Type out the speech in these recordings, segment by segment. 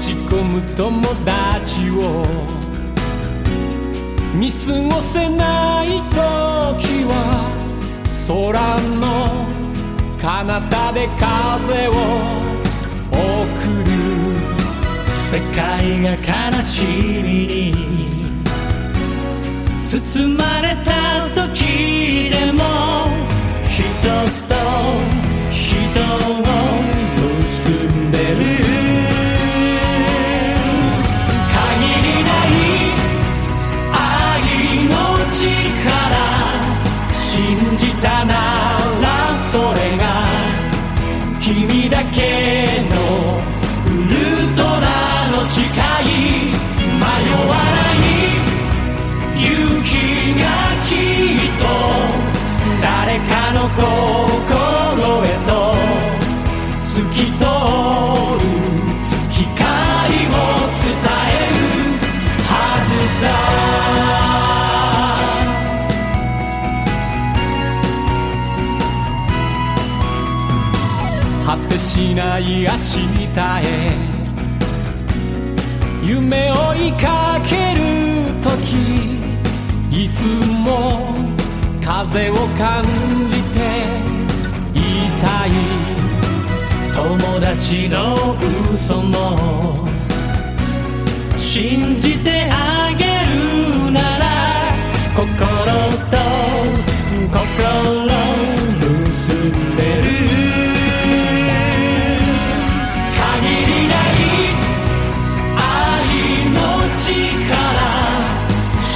ち込む友達を。見過ごせない時は空の彼方で風を送る。世界が悲しみに包まれた時でも誓い迷わない勇気がきっと誰かの心へと透き通る光を伝えるはずさ。果てしない明日へ夢を追いかける時いつも風を感じていたい友達の嘘も信じてあげ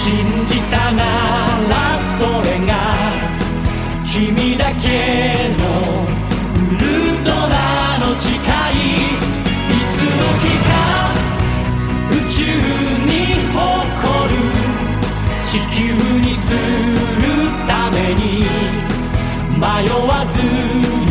信じたならそれが君だけのウルトラの誓いいつの日か宇宙に誇る地球にするために迷わず